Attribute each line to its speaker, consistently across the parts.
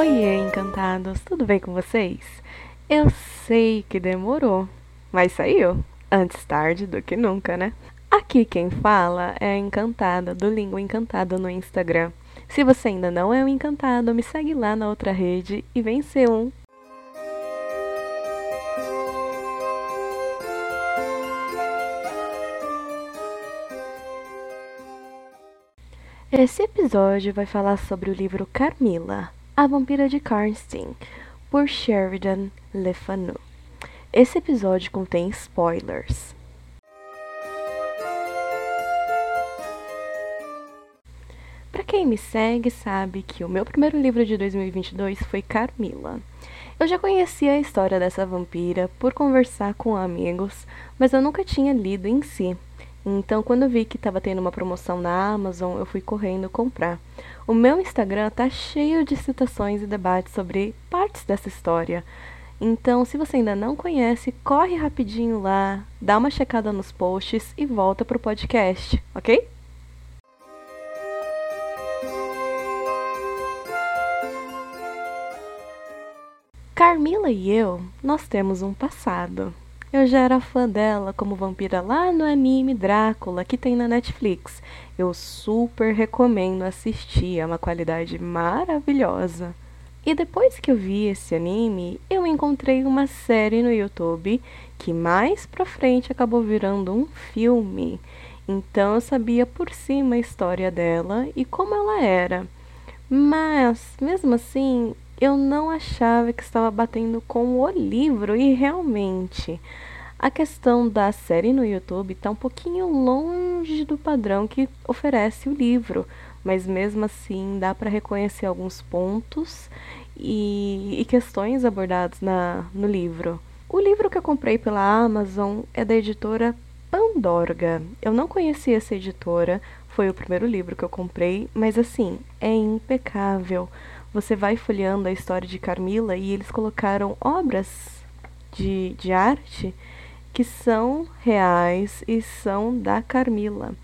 Speaker 1: Oiê, encantados, tudo bem com vocês? Eu sei que demorou, mas saiu. Antes tarde do que nunca, né? Aqui quem fala é a Encantada, do Língua Encantada no Instagram. Se você ainda não é um encantado, me segue lá na outra rede e vem ser um. Esse episódio vai falar sobre o livro Carmila, a Vampira de Karnstein, por Sheridan Le Fanu. Esse episódio contém spoilers. Para quem me segue sabe que o meu primeiro livro de 2022 foi Carmila. Eu já conhecia a história dessa vampira por conversar com amigos, mas eu nunca tinha lido em si. Então, quando eu vi que estava tendo uma promoção na Amazon, eu fui correndo comprar. O meu Instagram tá cheio de citações e debates sobre partes dessa história. Então, se você ainda não conhece, corre rapidinho lá, dá uma checada nos posts e volta pro podcast, ok? Carmila e eu, nós temos um passado. Eu já era fã dela como vampira lá no anime Drácula que tem na Netflix. Eu super recomendo assistir, é uma qualidade maravilhosa. E depois que eu vi esse anime, eu encontrei uma série no YouTube que mais pra frente acabou virando um filme. Então eu sabia por cima a história dela e como ela era. Mas, mesmo assim, eu não achava que estava batendo com o livro e realmente a questão da série no YouTube está um pouquinho longe do padrão que oferece o livro, mas mesmo assim dá para reconhecer alguns pontos e, e questões abordados na, no livro. O livro que eu comprei pela Amazon é da editora Pandorga. Eu não conhecia essa editora, foi o primeiro livro que eu comprei, mas assim, é impecável você vai folheando a história de Carmila e eles colocaram obras de, de arte que são reais e são da Carmila.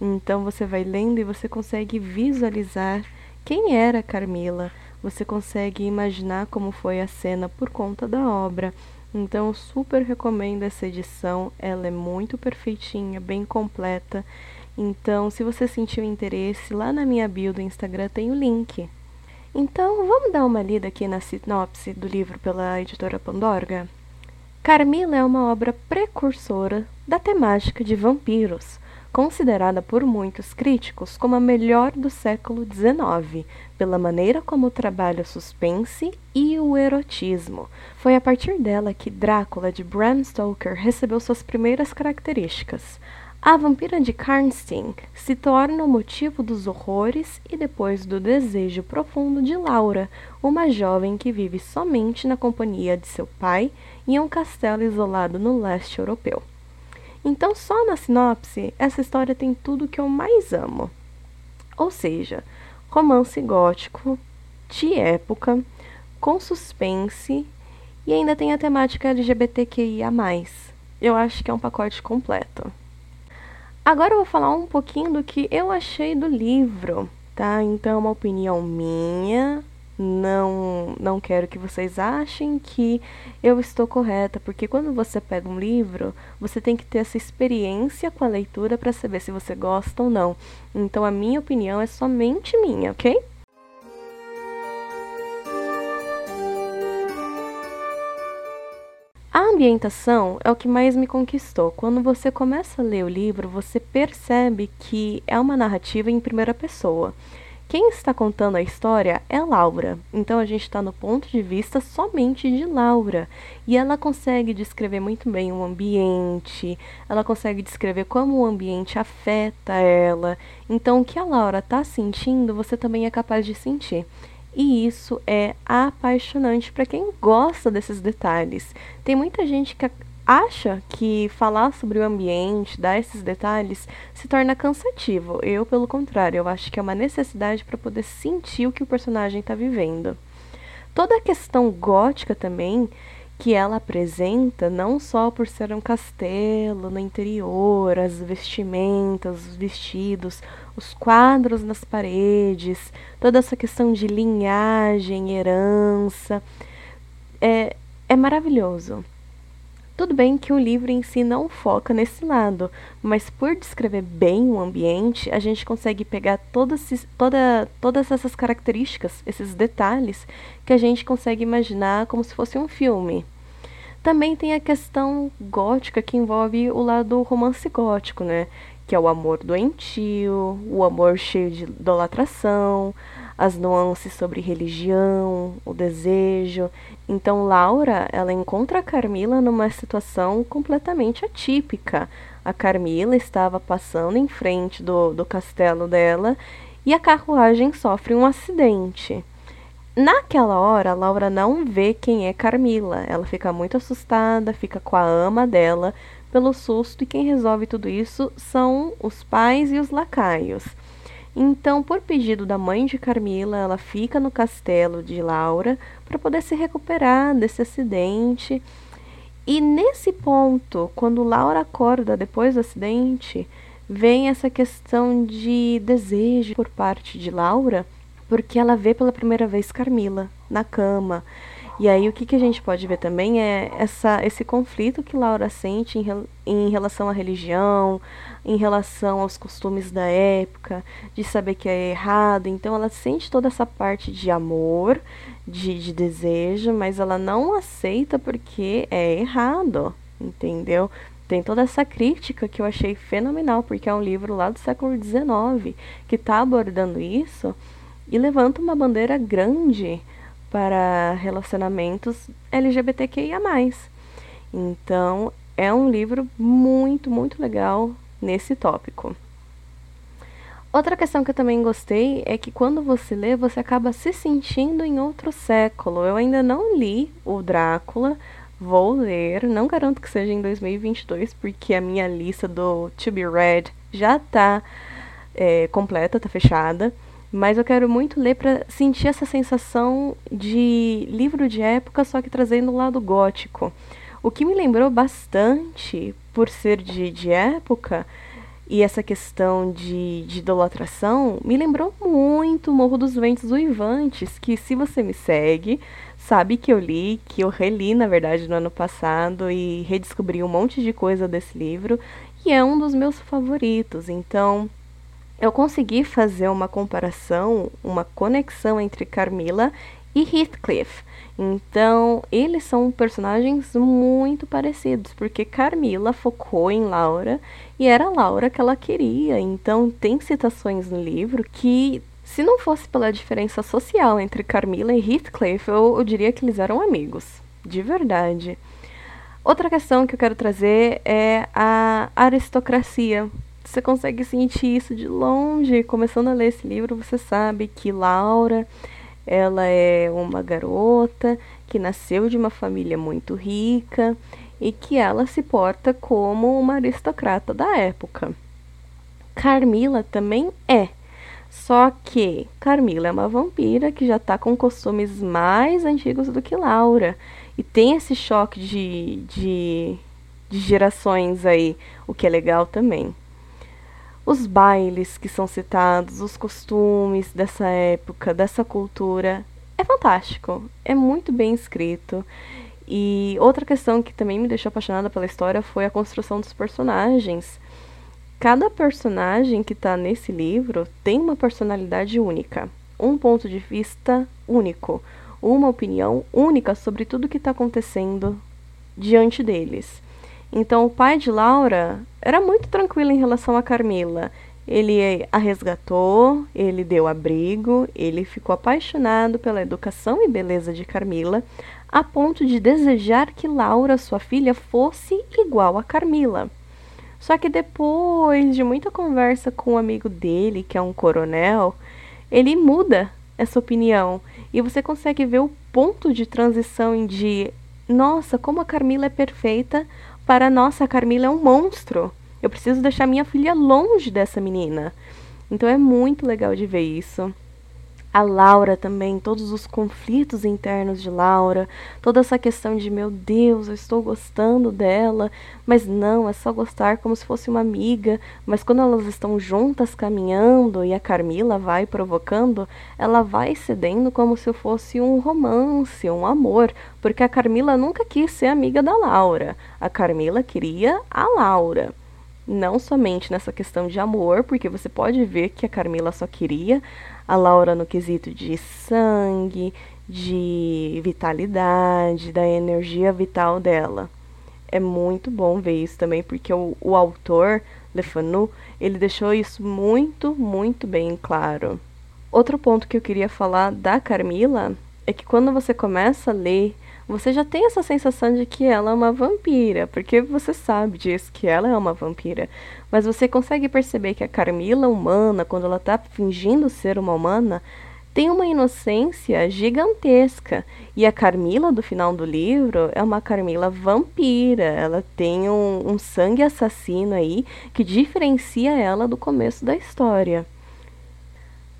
Speaker 1: Então você vai lendo e você consegue visualizar quem era Carmila, você consegue imaginar como foi a cena por conta da obra. Então eu super recomendo essa edição, ela é muito perfeitinha, bem completa. Então, se você sentiu interesse, lá na minha bio do Instagram tem o link. Então, vamos dar uma lida aqui na sinopse do livro pela editora Pandorga? Carmila é uma obra precursora da temática de vampiros, considerada por muitos críticos como a melhor do século XIX, pela maneira como trabalha o suspense e o erotismo. Foi a partir dela que Drácula de Bram Stoker recebeu suas primeiras características. A vampira de Karnstein se torna o motivo dos horrores e depois do desejo profundo de Laura, uma jovem que vive somente na companhia de seu pai em um castelo isolado no leste europeu. Então, só na sinopse, essa história tem tudo que eu mais amo. Ou seja, romance gótico, de época, com suspense e ainda tem a temática LGBTQIA. Eu acho que é um pacote completo. Agora eu vou falar um pouquinho do que eu achei do livro, tá? Então, é uma opinião minha. Não, não quero que vocês achem que eu estou correta, porque quando você pega um livro, você tem que ter essa experiência com a leitura para saber se você gosta ou não. Então, a minha opinião é somente minha, ok? Ambientação é o que mais me conquistou. Quando você começa a ler o livro, você percebe que é uma narrativa em primeira pessoa. Quem está contando a história é Laura, então a gente está no ponto de vista somente de Laura. E ela consegue descrever muito bem o ambiente, ela consegue descrever como o ambiente afeta ela. Então, o que a Laura está sentindo, você também é capaz de sentir. E isso é apaixonante para quem gosta desses detalhes. Tem muita gente que acha que falar sobre o ambiente, dar esses detalhes, se torna cansativo. Eu, pelo contrário, eu acho que é uma necessidade para poder sentir o que o personagem está vivendo. Toda a questão gótica também, que ela apresenta, não só por ser um castelo no interior, as vestimentas, os vestidos, os quadros nas paredes, toda essa questão de linhagem, herança, é, é maravilhoso. Tudo bem que o livro em si não foca nesse lado, mas por descrever bem o ambiente, a gente consegue pegar todas, toda, todas essas características, esses detalhes, que a gente consegue imaginar como se fosse um filme. Também tem a questão gótica que envolve o lado romance gótico, né? Que é o amor doentio, o amor cheio de idolatração, as nuances sobre religião, o desejo. Então Laura, ela encontra a Carmila numa situação completamente atípica. A Carmila estava passando em frente do, do castelo dela e a carruagem sofre um acidente. Naquela hora, Laura não vê quem é Carmila. Ela fica muito assustada, fica com a ama dela pelo susto, e quem resolve tudo isso são os pais e os lacaios. Então, por pedido da mãe de Carmila, ela fica no castelo de Laura para poder se recuperar desse acidente. E nesse ponto, quando Laura acorda depois do acidente, vem essa questão de desejo por parte de Laura, porque ela vê pela primeira vez Carmila na cama. E aí o que, que a gente pode ver também é essa, esse conflito que Laura sente em, em relação à religião, em relação aos costumes da época, de saber que é errado. Então ela sente toda essa parte de amor, de, de desejo, mas ela não aceita porque é errado, entendeu? Tem toda essa crítica que eu achei fenomenal, porque é um livro lá do século XIX que está abordando isso e levanta uma bandeira grande para relacionamentos LGBTQIA. Então, é um livro muito, muito legal nesse tópico. Outra questão que eu também gostei é que quando você lê, você acaba se sentindo em outro século. Eu ainda não li o Drácula, vou ler, não garanto que seja em 2022, porque a minha lista do To Be Read já está é, completa, está fechada. Mas eu quero muito ler para sentir essa sensação de livro de época, só que trazendo o lado gótico. O que me lembrou bastante, por ser de, de época, e essa questão de, de idolatração, me lembrou muito Morro dos Ventos Uivantes, que se você me segue, sabe que eu li, que eu reli, na verdade, no ano passado, e redescobri um monte de coisa desse livro, e é um dos meus favoritos. Então, eu consegui fazer uma comparação, uma conexão entre Carmila e Heathcliff. Então, eles são personagens muito parecidos, porque Carmila focou em Laura e era Laura que ela queria. Então, tem citações no livro que, se não fosse pela diferença social entre Carmila e Heathcliff, eu, eu diria que eles eram amigos, de verdade. Outra questão que eu quero trazer é a aristocracia você consegue sentir isso de longe. Começando a ler esse livro, você sabe que Laura, ela é uma garota que nasceu de uma família muito rica e que ela se porta como uma aristocrata da época. Carmila também é. Só que Carmila é uma vampira que já está com costumes mais antigos do que Laura. E tem esse choque de, de, de gerações aí, o que é legal também os bailes que são citados, os costumes dessa época, dessa cultura. É fantástico, é muito bem escrito. E outra questão que também me deixou apaixonada pela história foi a construção dos personagens. Cada personagem que está nesse livro tem uma personalidade única, um ponto de vista único, uma opinião única sobre tudo que está acontecendo diante deles. Então, o pai de Laura era muito tranquilo em relação a Carmila. Ele a resgatou, ele deu abrigo, ele ficou apaixonado pela educação e beleza de Carmila, a ponto de desejar que Laura, sua filha, fosse igual a Carmila. Só que depois de muita conversa com um amigo dele, que é um coronel, ele muda essa opinião e você consegue ver o ponto de transição de nossa, como a Carmila é perfeita, para nossa, a Carmila é um monstro. Eu preciso deixar minha filha longe dessa menina. Então é muito legal de ver isso. A Laura também, todos os conflitos internos de Laura, toda essa questão de meu Deus, eu estou gostando dela, mas não, é só gostar como se fosse uma amiga, mas quando elas estão juntas caminhando e a Carmila vai provocando, ela vai cedendo como se fosse um romance, um amor, porque a Carmila nunca quis ser amiga da Laura. A Carmila queria a Laura não somente nessa questão de amor, porque você pode ver que a Carmila só queria a Laura no quesito de sangue, de vitalidade, da energia vital dela. É muito bom ver isso também, porque o, o autor, Lefanu, ele deixou isso muito, muito bem claro. Outro ponto que eu queria falar da Carmila é que quando você começa a ler você já tem essa sensação de que ela é uma vampira, porque você sabe disso, que ela é uma vampira. Mas você consegue perceber que a Carmila humana, quando ela está fingindo ser uma humana, tem uma inocência gigantesca. E a Carmila do final do livro é uma Carmila vampira. Ela tem um, um sangue assassino aí que diferencia ela do começo da história.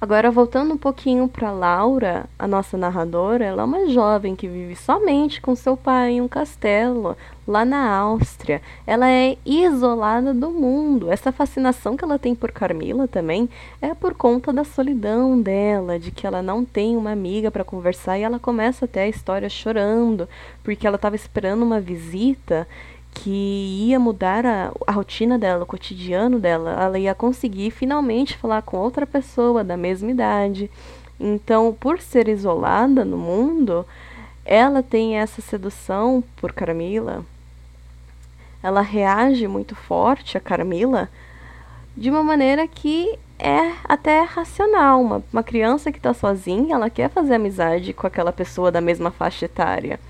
Speaker 1: Agora, voltando um pouquinho para Laura, a nossa narradora, ela é uma jovem que vive somente com seu pai em um castelo, lá na Áustria. Ela é isolada do mundo. Essa fascinação que ela tem por Carmila também é por conta da solidão dela, de que ela não tem uma amiga para conversar e ela começa até a história chorando, porque ela estava esperando uma visita que ia mudar a, a rotina dela, o cotidiano dela. Ela ia conseguir finalmente falar com outra pessoa da mesma idade. Então, por ser isolada no mundo, ela tem essa sedução por Carmila. Ela reage muito forte a Carmila de uma maneira que é até racional. Uma, uma criança que está sozinha, ela quer fazer amizade com aquela pessoa da mesma faixa etária.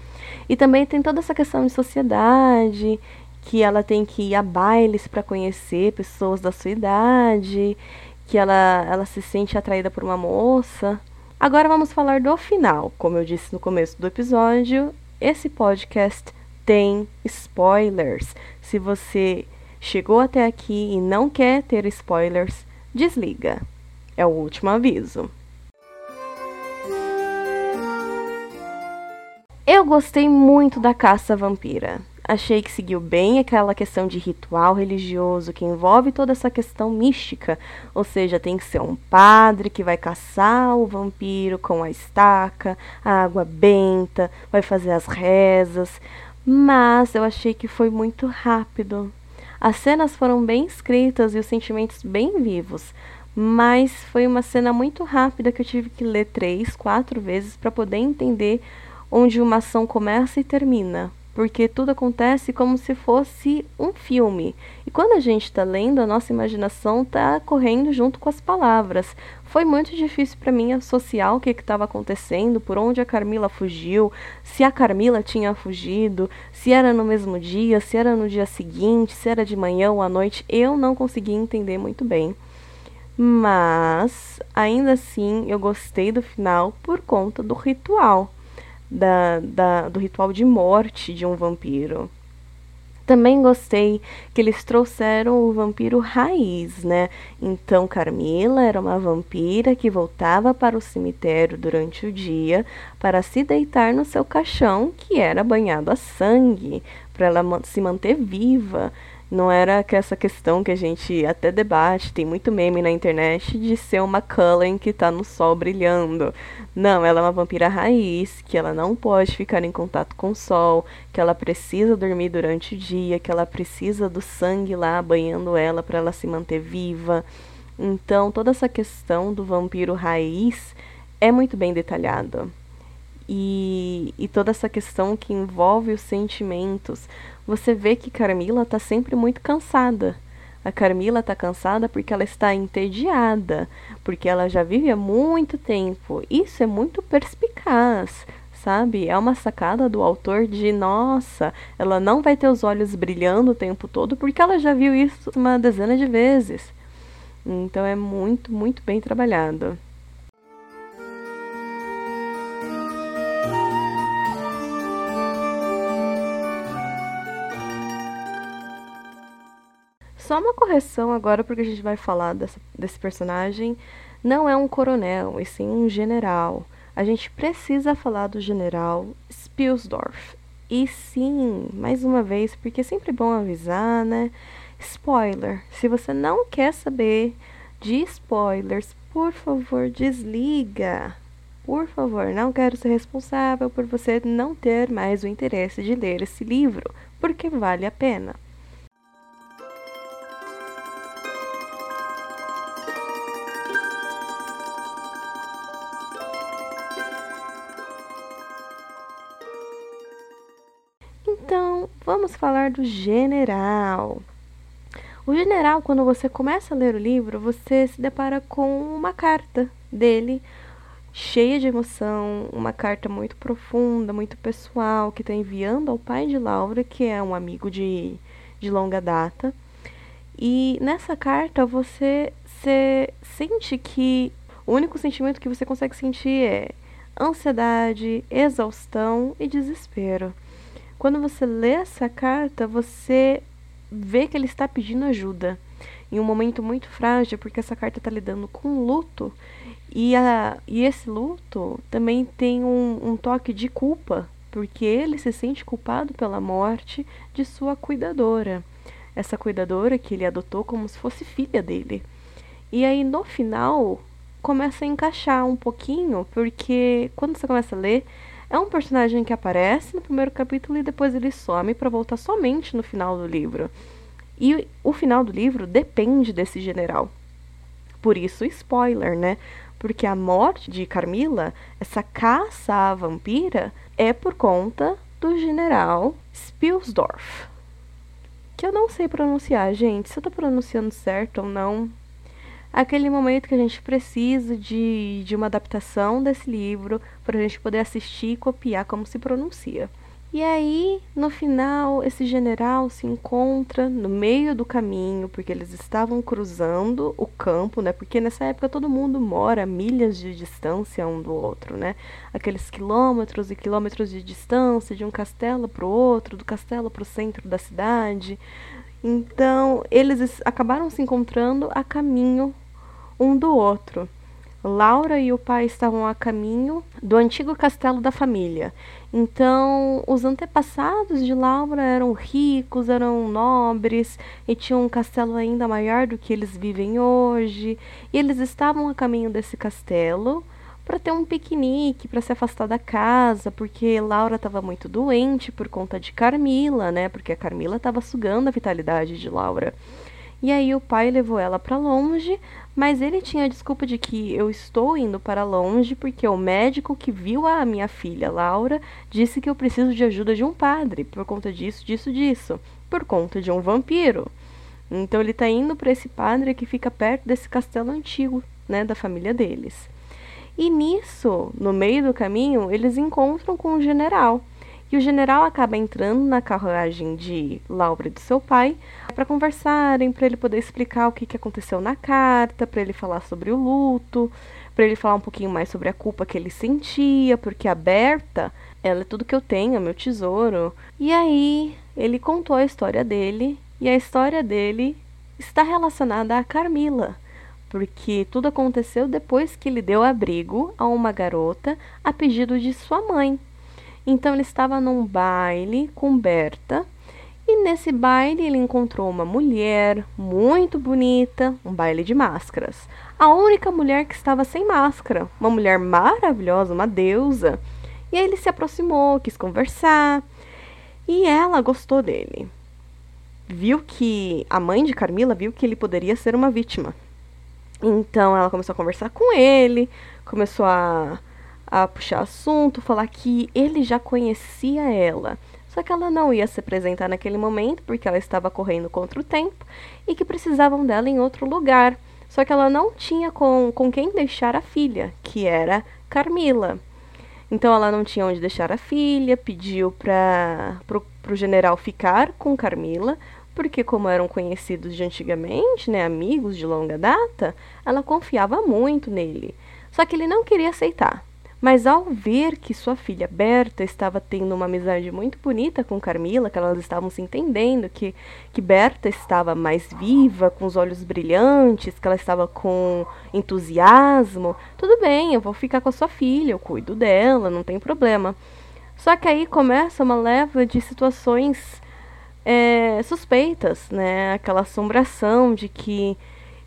Speaker 1: E também tem toda essa questão de sociedade, que ela tem que ir a bailes para conhecer pessoas da sua idade, que ela, ela se sente atraída por uma moça. Agora vamos falar do final. Como eu disse no começo do episódio, esse podcast tem spoilers. Se você chegou até aqui e não quer ter spoilers, desliga. É o último aviso. Eu gostei muito da caça vampira. Achei que seguiu bem aquela questão de ritual religioso que envolve toda essa questão mística, ou seja, tem que ser um padre que vai caçar o vampiro com a estaca, a água benta, vai fazer as rezas, mas eu achei que foi muito rápido. As cenas foram bem escritas e os sentimentos bem vivos, mas foi uma cena muito rápida que eu tive que ler três, quatro vezes para poder entender onde uma ação começa e termina, porque tudo acontece como se fosse um filme. E quando a gente está lendo, a nossa imaginação está correndo junto com as palavras. Foi muito difícil para mim associar o que estava acontecendo, por onde a Carmila fugiu, se a Carmila tinha fugido, se era no mesmo dia, se era no dia seguinte, se era de manhã ou à noite. Eu não conseguia entender muito bem. Mas, ainda assim, eu gostei do final por conta do ritual da, da, do ritual de morte de um vampiro. Também gostei que eles trouxeram o vampiro raiz, né? Então Carmila era uma vampira que voltava para o cemitério durante o dia para se deitar no seu caixão, que era banhado a sangue, para ela se manter viva. Não era essa questão que a gente até debate, tem muito meme na internet de ser uma Cullen que está no sol brilhando. Não, ela é uma vampira raiz, que ela não pode ficar em contato com o sol, que ela precisa dormir durante o dia, que ela precisa do sangue lá banhando ela para ela se manter viva. Então, toda essa questão do vampiro raiz é muito bem detalhada. E, e toda essa questão que envolve os sentimentos, você vê que Carmila está sempre muito cansada. A Carmila está cansada porque ela está entediada, porque ela já vive há muito tempo. Isso é muito perspicaz, sabe? É uma sacada do autor de, nossa, ela não vai ter os olhos brilhando o tempo todo porque ela já viu isso uma dezena de vezes. Então é muito, muito bem trabalhado. Só uma correção agora, porque a gente vai falar dessa, desse personagem. Não é um coronel, e sim um general. A gente precisa falar do general Spilsdorf. E sim, mais uma vez, porque é sempre bom avisar, né? Spoiler. Se você não quer saber de spoilers, por favor, desliga. Por favor, não quero ser responsável por você não ter mais o interesse de ler esse livro, porque vale a pena. Vamos falar do general. O general, quando você começa a ler o livro, você se depara com uma carta dele, cheia de emoção, uma carta muito profunda, muito pessoal, que está enviando ao pai de Laura, que é um amigo de, de longa data. E nessa carta você, você sente que o único sentimento que você consegue sentir é ansiedade, exaustão e desespero. Quando você lê essa carta, você vê que ele está pedindo ajuda em um momento muito frágil, porque essa carta está lidando com luto e, a, e esse luto também tem um, um toque de culpa, porque ele se sente culpado pela morte de sua cuidadora. Essa cuidadora que ele adotou como se fosse filha dele. E aí no final começa a encaixar um pouquinho, porque quando você começa a ler, é um personagem que aparece no primeiro capítulo e depois ele some para voltar somente no final do livro. E o final do livro depende desse general. Por isso, spoiler, né? Porque a morte de Carmila, essa caça à vampira, é por conta do general Spilsdorf. Que eu não sei pronunciar, gente. Se eu tô pronunciando certo ou não, aquele momento que a gente precisa de, de uma adaptação desse livro para a gente poder assistir e copiar como se pronuncia. E aí, no final, esse general se encontra no meio do caminho, porque eles estavam cruzando o campo, né? Porque nessa época todo mundo mora a milhas de distância um do outro, né? Aqueles quilômetros e quilômetros de distância de um castelo para o outro, do castelo para o centro da cidade. Então, eles acabaram se encontrando a caminho um do outro. Laura e o pai estavam a caminho do antigo castelo da família. Então, os antepassados de Laura eram ricos, eram nobres e tinham um castelo ainda maior do que eles vivem hoje. E eles estavam a caminho desse castelo para ter um piquenique, para se afastar da casa, porque Laura estava muito doente por conta de Carmila, né? Porque a Carmila estava sugando a vitalidade de Laura. E aí o pai levou ela para longe, mas ele tinha a desculpa de que eu estou indo para longe porque o médico que viu a minha filha Laura disse que eu preciso de ajuda de um padre por conta disso, disso, disso, por conta de um vampiro. Então ele está indo para esse padre que fica perto desse castelo antigo, né, da família deles. E nisso, no meio do caminho, eles encontram com o general. E o general acaba entrando na carruagem de Laura e do seu pai para conversarem, para ele poder explicar o que, que aconteceu na carta, para ele falar sobre o luto, para ele falar um pouquinho mais sobre a culpa que ele sentia, porque a Berta, ela é tudo que eu tenho, é meu tesouro. E aí ele contou a história dele, e a história dele está relacionada a Carmila porque tudo aconteceu depois que ele deu abrigo a uma garota a pedido de sua mãe. Então ele estava num baile com Berta e nesse baile ele encontrou uma mulher muito bonita, um baile de máscaras. A única mulher que estava sem máscara, uma mulher maravilhosa, uma deusa. E aí ele se aproximou, quis conversar e ela gostou dele. Viu que a mãe de Carmila viu que ele poderia ser uma vítima. Então ela começou a conversar com ele, começou a a puxar assunto, falar que ele já conhecia ela. Só que ela não ia se apresentar naquele momento porque ela estava correndo contra o tempo e que precisavam dela em outro lugar. Só que ela não tinha com, com quem deixar a filha, que era Carmila. Então ela não tinha onde deixar a filha, pediu para o general ficar com Carmila, porque como eram conhecidos de antigamente, né, amigos de longa data, ela confiava muito nele. Só que ele não queria aceitar. Mas ao ver que sua filha Berta estava tendo uma amizade muito bonita com Carmila, que elas estavam se entendendo, que, que Berta estava mais viva, com os olhos brilhantes, que ela estava com entusiasmo, tudo bem, eu vou ficar com a sua filha, eu cuido dela, não tem problema. Só que aí começa uma leva de situações é, suspeitas, né? Aquela assombração de que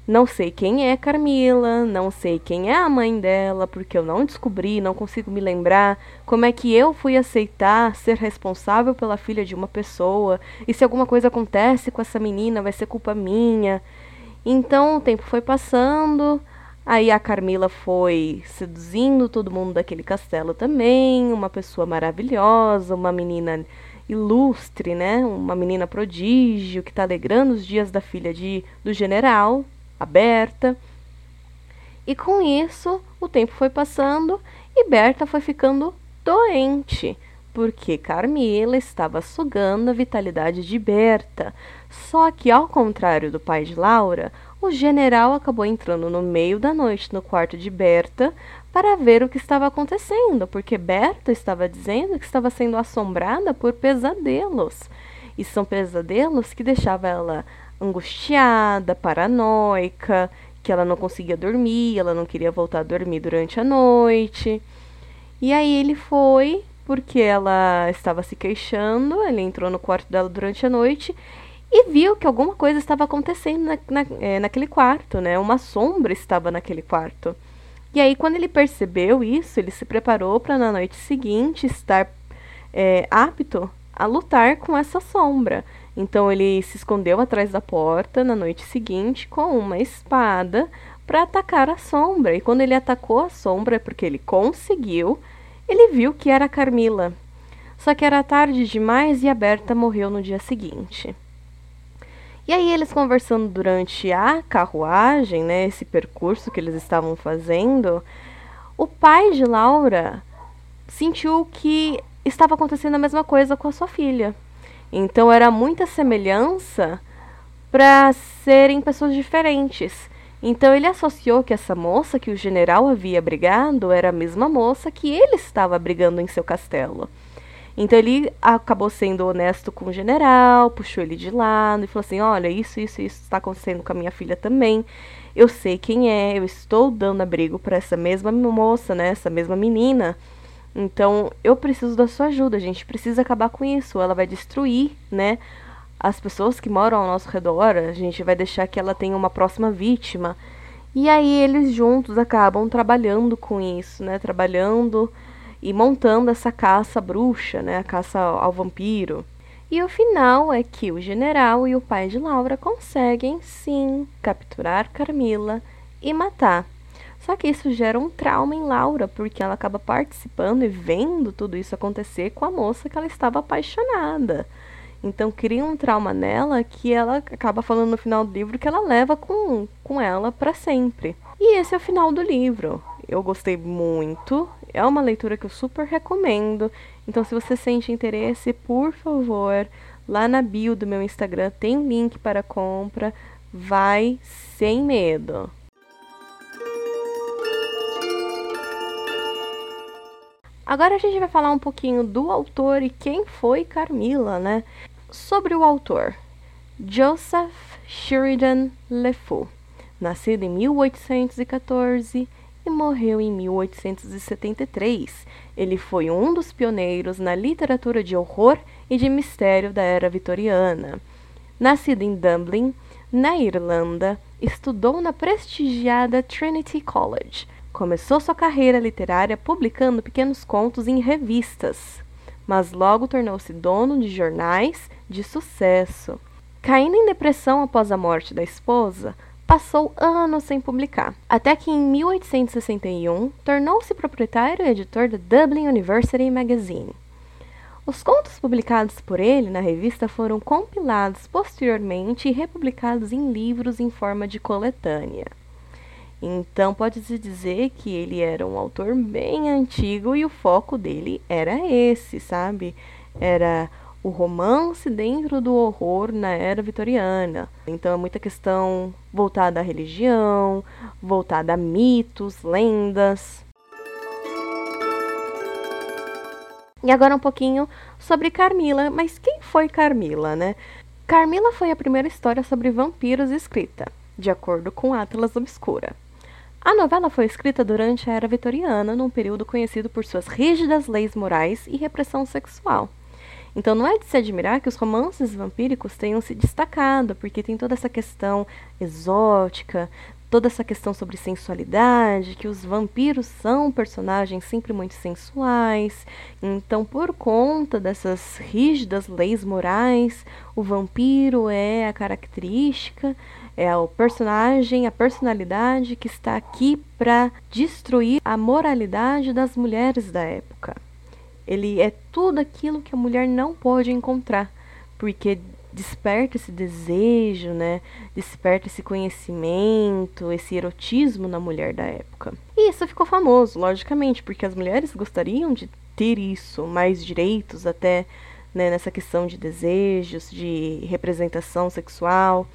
Speaker 1: não sei quem é Carmila, não sei quem é a mãe dela, porque eu não descobri, não consigo me lembrar como é que eu fui aceitar ser responsável pela filha de uma pessoa, e se alguma coisa acontece com essa menina, vai ser culpa minha. Então o tempo foi passando, aí a Carmila foi seduzindo todo mundo daquele castelo também, uma pessoa maravilhosa, uma menina ilustre, né? Uma menina prodígio que está alegrando os dias da filha de, do general aberta. E com isso, o tempo foi passando e Berta foi ficando doente, porque Carmila estava sugando a vitalidade de Berta. Só que, ao contrário do pai de Laura, o general acabou entrando no meio da noite no quarto de Berta para ver o que estava acontecendo, porque Berta estava dizendo que estava sendo assombrada por pesadelos. E são pesadelos que deixavam ela angustiada, paranoica, que ela não conseguia dormir, ela não queria voltar a dormir durante a noite. E aí ele foi, porque ela estava se queixando, ele entrou no quarto dela durante a noite e viu que alguma coisa estava acontecendo na, na, é, naquele quarto, né? Uma sombra estava naquele quarto. E aí, quando ele percebeu isso, ele se preparou para na noite seguinte estar é, apto a lutar com essa sombra. Então ele se escondeu atrás da porta na noite seguinte com uma espada para atacar a sombra. E quando ele atacou a sombra, porque ele conseguiu, ele viu que era Carmila. Só que era tarde demais e a Berta morreu no dia seguinte. E aí eles conversando durante a carruagem, né, esse percurso que eles estavam fazendo, o pai de Laura sentiu que estava acontecendo a mesma coisa com a sua filha. Então era muita semelhança para serem pessoas diferentes. Então ele associou que essa moça que o general havia brigado era a mesma moça que ele estava brigando em seu castelo. Então ele acabou sendo honesto com o general, puxou ele de lado e falou assim: Olha, isso, isso, isso está acontecendo com a minha filha também. Eu sei quem é, eu estou dando abrigo para essa mesma moça, né, essa mesma menina. Então, eu preciso da sua ajuda, a gente precisa acabar com isso. Ela vai destruir, né, as pessoas que moram ao nosso redor, a gente vai deixar que ela tenha uma próxima vítima. E aí eles juntos acabam trabalhando com isso, né, trabalhando e montando essa caça bruxa, né, a caça ao vampiro. E o final é que o general e o pai de Laura conseguem sim capturar Carmila e matar. Só que isso gera um trauma em Laura, porque ela acaba participando e vendo tudo isso acontecer com a moça que ela estava apaixonada. Então cria um trauma nela que ela acaba falando no final do livro que ela leva com, com ela para sempre. E esse é o final do livro. Eu gostei muito. É uma leitura que eu super recomendo. Então, se você sente interesse, por favor, lá na bio do meu Instagram tem link para compra. Vai sem medo. Agora a gente vai falar um pouquinho do autor e quem foi Carmila, né? Sobre o autor, Joseph Sheridan Le Fou, nascido em 1814 e morreu em 1873. Ele foi um dos pioneiros na literatura de horror e de mistério da era vitoriana. Nascido em Dublin, na Irlanda, estudou na prestigiada Trinity College Começou sua carreira literária publicando pequenos contos em revistas, mas logo tornou-se dono de jornais de sucesso. Caindo em depressão após a morte da esposa, passou anos sem publicar, até que em 1861 tornou-se proprietário e editor da Dublin University Magazine. Os contos publicados por ele na revista foram compilados posteriormente e republicados em livros em forma de coletânea. Então pode-se dizer que ele era um autor bem antigo e o foco dele era esse, sabe? Era o romance dentro do horror na era vitoriana. Então é muita questão voltada à religião, voltada a mitos, lendas. E agora um pouquinho sobre Carmila. Mas quem foi Carmila, né? Carmila foi a primeira história sobre vampiros escrita, de acordo com Atlas Obscura. A novela foi escrita durante a Era Vitoriana, num período conhecido por suas rígidas leis morais e repressão sexual. Então não é de se admirar que os romances vampíricos tenham se destacado, porque tem toda essa questão exótica, toda essa questão sobre sensualidade, que os vampiros são personagens sempre muito sensuais. Então, por conta dessas rígidas leis morais, o vampiro é a característica, é o personagem, a personalidade que está aqui para destruir a moralidade das mulheres da época. Ele é tudo aquilo que a mulher não pode encontrar, porque desperta esse desejo, né? Desperta esse conhecimento, esse erotismo na mulher da época. E isso ficou famoso, logicamente, porque as mulheres gostariam de ter isso, mais direitos até né, nessa questão de desejos, de representação sexual.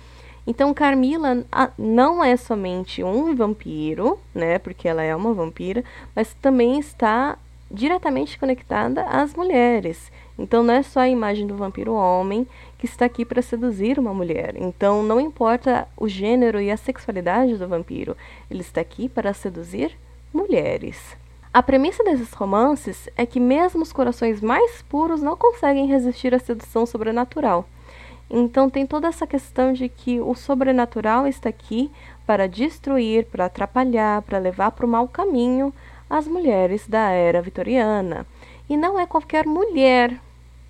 Speaker 1: Então Carmila não é somente um vampiro, né, porque ela é uma vampira, mas também está diretamente conectada às mulheres. Então não é só a imagem do vampiro homem que está aqui para seduzir uma mulher. Então não importa o gênero e a sexualidade do vampiro, ele está aqui para seduzir mulheres. A premissa desses romances é que mesmo os corações mais puros não conseguem resistir à sedução sobrenatural. Então tem toda essa questão de que o sobrenatural está aqui para destruir, para atrapalhar, para levar para o mau caminho as mulheres da era vitoriana. E não é qualquer mulher,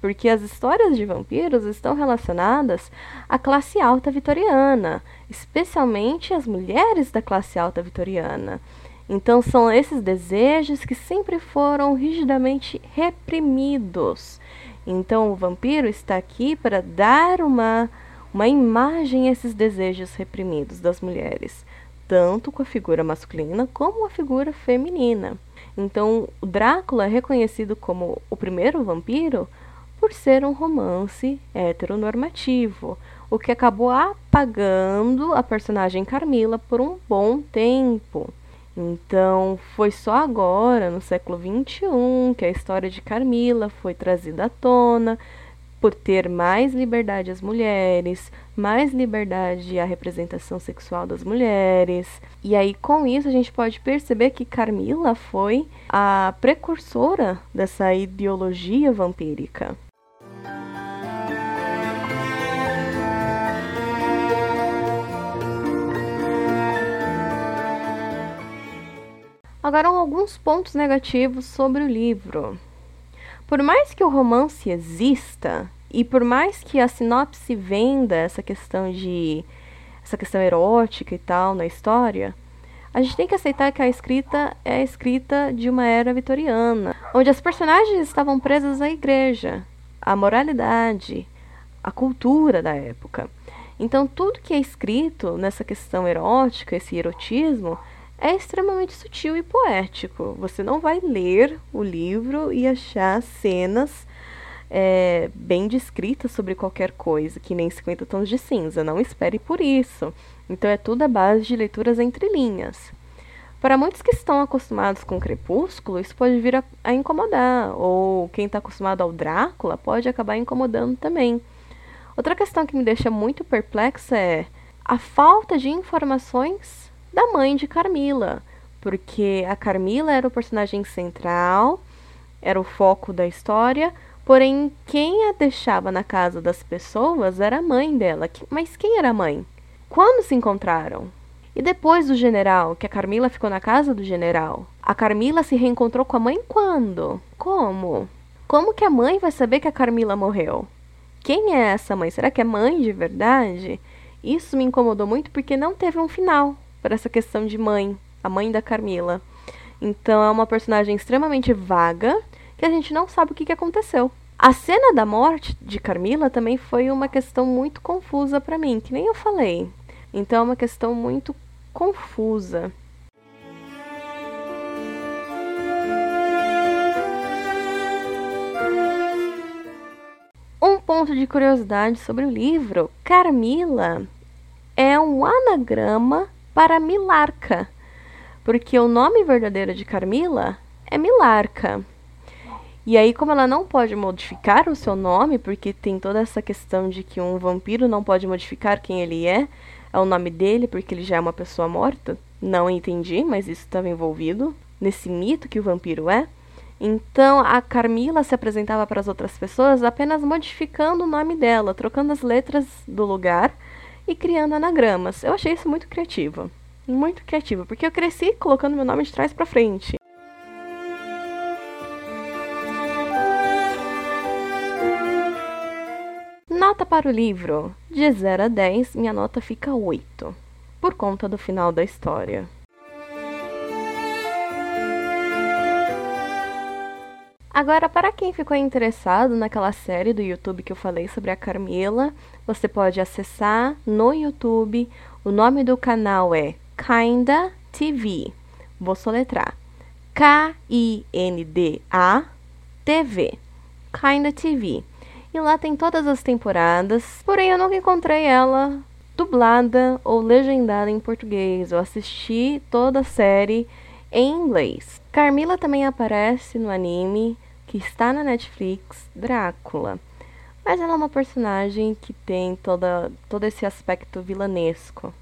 Speaker 1: porque as histórias de vampiros estão relacionadas à classe alta vitoriana, especialmente as mulheres da classe alta vitoriana. Então são esses desejos que sempre foram rigidamente reprimidos. Então o vampiro está aqui para dar uma uma imagem a esses desejos reprimidos das mulheres, tanto com a figura masculina como a figura feminina. Então, o Drácula é reconhecido como o primeiro vampiro por ser um romance heteronormativo, o que acabou apagando a personagem Carmila por um bom tempo. Então, foi só agora, no século XXI, que a história de Carmila foi trazida à tona, por ter mais liberdade às mulheres, mais liberdade à representação sexual das mulheres. E aí, com isso, a gente pode perceber que Carmila foi a precursora dessa ideologia vampírica. Agora, alguns pontos negativos sobre o livro. Por mais que o romance exista e por mais que a sinopse venda essa questão de essa questão erótica e tal na história, a gente tem que aceitar que a escrita é a escrita de uma era vitoriana, onde as personagens estavam presas à igreja, à moralidade, à cultura da época. Então, tudo que é escrito nessa questão erótica, esse erotismo, é extremamente sutil e poético. Você não vai ler o livro e achar cenas é, bem descritas sobre qualquer coisa, que nem 50 tons de cinza. Não espere por isso. Então é tudo a base de leituras entre linhas. Para muitos que estão acostumados com Crepúsculo, isso pode vir a, a incomodar, ou quem está acostumado ao Drácula pode acabar incomodando também. Outra questão que me deixa muito perplexa é a falta de informações da mãe de Carmila, porque a Carmila era o personagem central, era o foco da história, porém quem a deixava na casa das pessoas era a mãe dela. Mas quem era a mãe? Quando se encontraram? E depois do general, que a Carmila ficou na casa do general, a Carmila se reencontrou com a mãe quando? Como? Como que a mãe vai saber que a Carmila morreu? Quem é essa mãe? Será que é mãe de verdade? Isso me incomodou muito porque não teve um final para essa questão de mãe, a mãe da Carmila. Então é uma personagem extremamente vaga que a gente não sabe o que, que aconteceu. A cena da morte de Carmila também foi uma questão muito confusa para mim, que nem eu falei. Então é uma questão muito confusa. Um ponto de curiosidade sobre o livro: Carmila é um anagrama para Milarca, porque o nome verdadeiro de Carmila é Milarca. E aí, como ela não pode modificar o seu nome, porque tem toda essa questão de que um vampiro não pode modificar quem ele é, é o nome dele, porque ele já é uma pessoa morta. Não entendi, mas isso estava envolvido nesse mito que o vampiro é. Então a Carmila se apresentava para as outras pessoas apenas modificando o nome dela, trocando as letras do lugar e criando anagramas. Eu achei isso muito criativo. Muito criativo, porque eu cresci colocando meu nome de trás para frente. Nota para o livro: de 0 a 10, minha nota fica 8, por conta do final da história. Agora, para quem ficou interessado naquela série do YouTube que eu falei sobre a Carmila, você pode acessar no YouTube. O nome do canal é Kinda TV. Vou soletrar. K-I-N-D-A TV. Kinda TV. E lá tem todas as temporadas. Porém, eu nunca encontrei ela dublada ou legendada em português. Eu assisti toda a série em inglês. Carmila também aparece no anime que está na Netflix, Drácula. Mas ela é uma personagem que tem toda, todo esse aspecto vilanesco.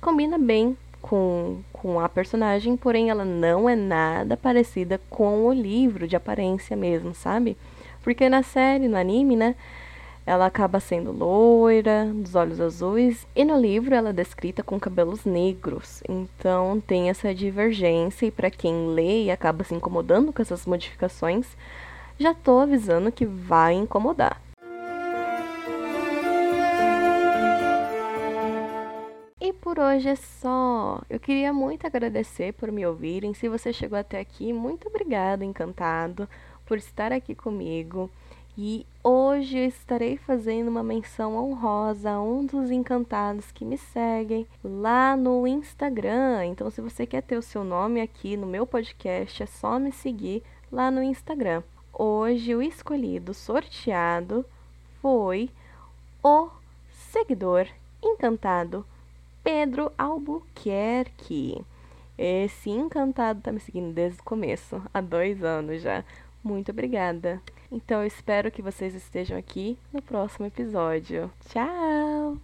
Speaker 1: Combina bem com, com a personagem, porém ela não é nada parecida com o livro de aparência mesmo, sabe? Porque na série, no anime, né? Ela acaba sendo loira, dos olhos azuis, e no livro ela é descrita com cabelos negros. Então tem essa divergência, e para quem lê e acaba se incomodando com essas modificações, já tô avisando que vai incomodar. E por hoje é só. Eu queria muito agradecer por me ouvirem. Se você chegou até aqui, muito obrigado, encantado, por estar aqui comigo. E hoje eu estarei fazendo uma menção honrosa a um dos encantados que me seguem lá no Instagram. Então, se você quer ter o seu nome aqui no meu podcast, é só me seguir lá no Instagram. Hoje o escolhido sorteado foi o seguidor encantado Pedro Albuquerque. Esse encantado tá me seguindo desde o começo, há dois anos já. Muito obrigada. Então eu espero que vocês estejam aqui no próximo episódio. Tchau!